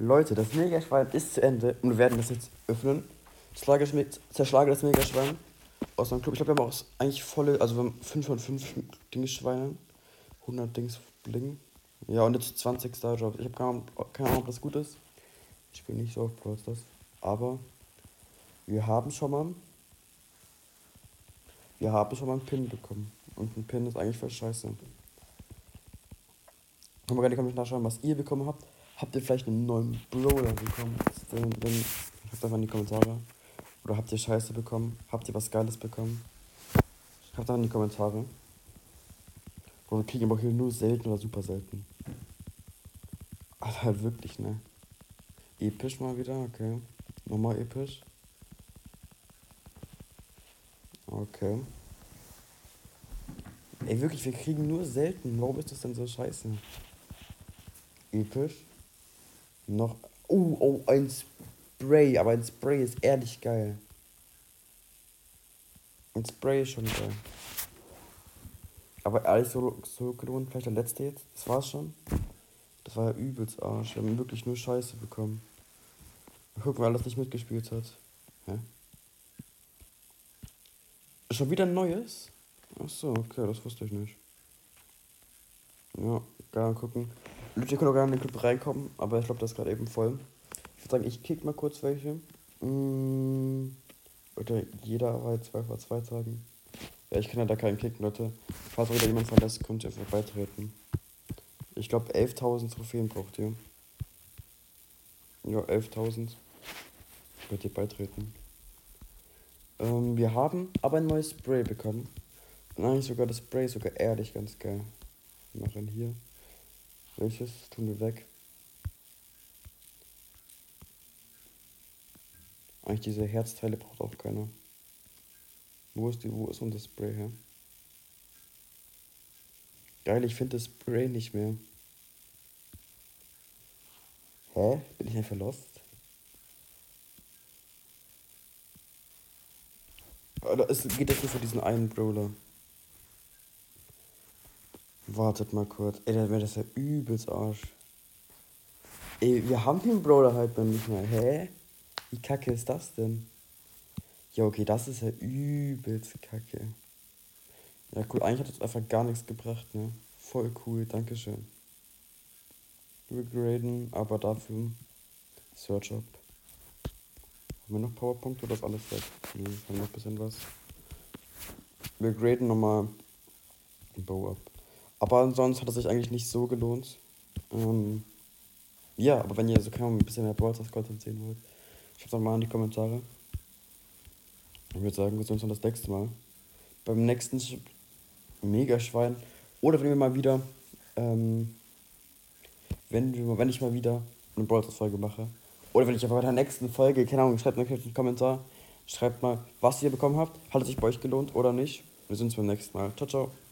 Leute, das Megaschwein ist zu Ende und wir werden das jetzt öffnen. Zerschlage zerschlage das Megaschwein aus meinem Club. Ich glaube, wir haben auch eigentlich volle, also wir haben 5 von 5 Dingschweine. 100 Dings Bling. Ja, und jetzt 20 Star Jobs. Ich habe keine, keine Ahnung, ob das gut ist. Ich spiele nicht so auf Brawl Stars. Aber wir haben schon mal. Wir haben schon mal einen Pin bekommen. Und ein Pin ist eigentlich voll scheiße. Können wir gerne schreiben, was ihr bekommen habt. Habt ihr vielleicht einen neuen Brawler bekommen? Wenn, wenn, schreibt einfach in die Kommentare. Oder habt ihr Scheiße bekommen? Habt ihr was Geiles bekommen? Schreibt einfach in die Kommentare. Und wir kriegen aber hier nur selten oder super selten. Aber halt wirklich, ne? Episch mal wieder, okay. Nochmal episch. Okay. Ey, wirklich, wir kriegen nur selten. Warum ist das denn so scheiße? Episch. Noch. Oh, oh, ein Spray. Aber ein Spray ist ehrlich geil. Ein Spray ist schon geil. Aber alles so, so gelohnt. Vielleicht der letzte jetzt. Das war's schon. Das war ja übelst Arsch. Wir haben wirklich nur Scheiße bekommen. Gucken, wer alles nicht mitgespielt hat. Hä? Schon wieder ein neues? Achso, okay, das wusste ich nicht. Ja, gerne gucken. Leute, könnt auch gerne in den Club reinkommen, aber ich glaube, das ist gerade eben voll. Ich würde sagen, ich kick mal kurz welche. Mmh. Leute, jeder war jetzt zwei vor zwei Tagen. Ja, ich kann ja da keinen kicken, Leute. Falls wieder jemand verlässt, könnt ihr einfach beitreten. Ich glaube, 11.000 Trophäen braucht ihr. Ja, 11.000. Könnt ihr beitreten. Ähm, wir haben aber ein neues Spray bekommen. Und eigentlich sogar das Spray sogar ehrlich ganz geil. Wir machen hier. Welches tun wir weg? Eigentlich diese Herzteile braucht auch keiner. Wo ist die, wo ist unser Spray her? Geil, ich finde das Spray nicht mehr. Hä? Bin ich einfach lost? Oder es geht jetzt nur für diesen einen Brawler. Wartet mal kurz. Ey, dann wäre das ja übelst Arsch. Ey, wir haben den Brawler halt noch nicht mehr. Hä? Wie kacke ist das denn? Ja, okay, das ist ja übelst kacke. Ja, cool. Eigentlich hat das einfach gar nichts gebracht, ne? Voll cool. Dankeschön. Wir graden, aber dafür Search Up. Haben wir noch Powerpunkte oder ist alles weg? Ne, haben noch ein bisschen was. Wir graden nochmal Bow Up. Aber sonst hat es sich eigentlich nicht so gelohnt. Ähm, ja, aber wenn ihr so kann, ein bisschen mehr Brawl Content sehen wollt, schreibt doch mal in die Kommentare. Ich würde sagen, wir sehen uns dann das nächste Mal. Beim nächsten Megaschwein. Oder wenn wir mal wieder, ähm, wenn, wir, wenn ich mal wieder eine Brawl Folge mache. Oder wenn ich aber bei der nächsten Folge, keine Ahnung, schreibt mir einen Kommentar. Schreibt mal, was ihr bekommen habt. Hat es sich bei euch gelohnt oder nicht? Wir sehen uns beim nächsten Mal. Ciao, ciao.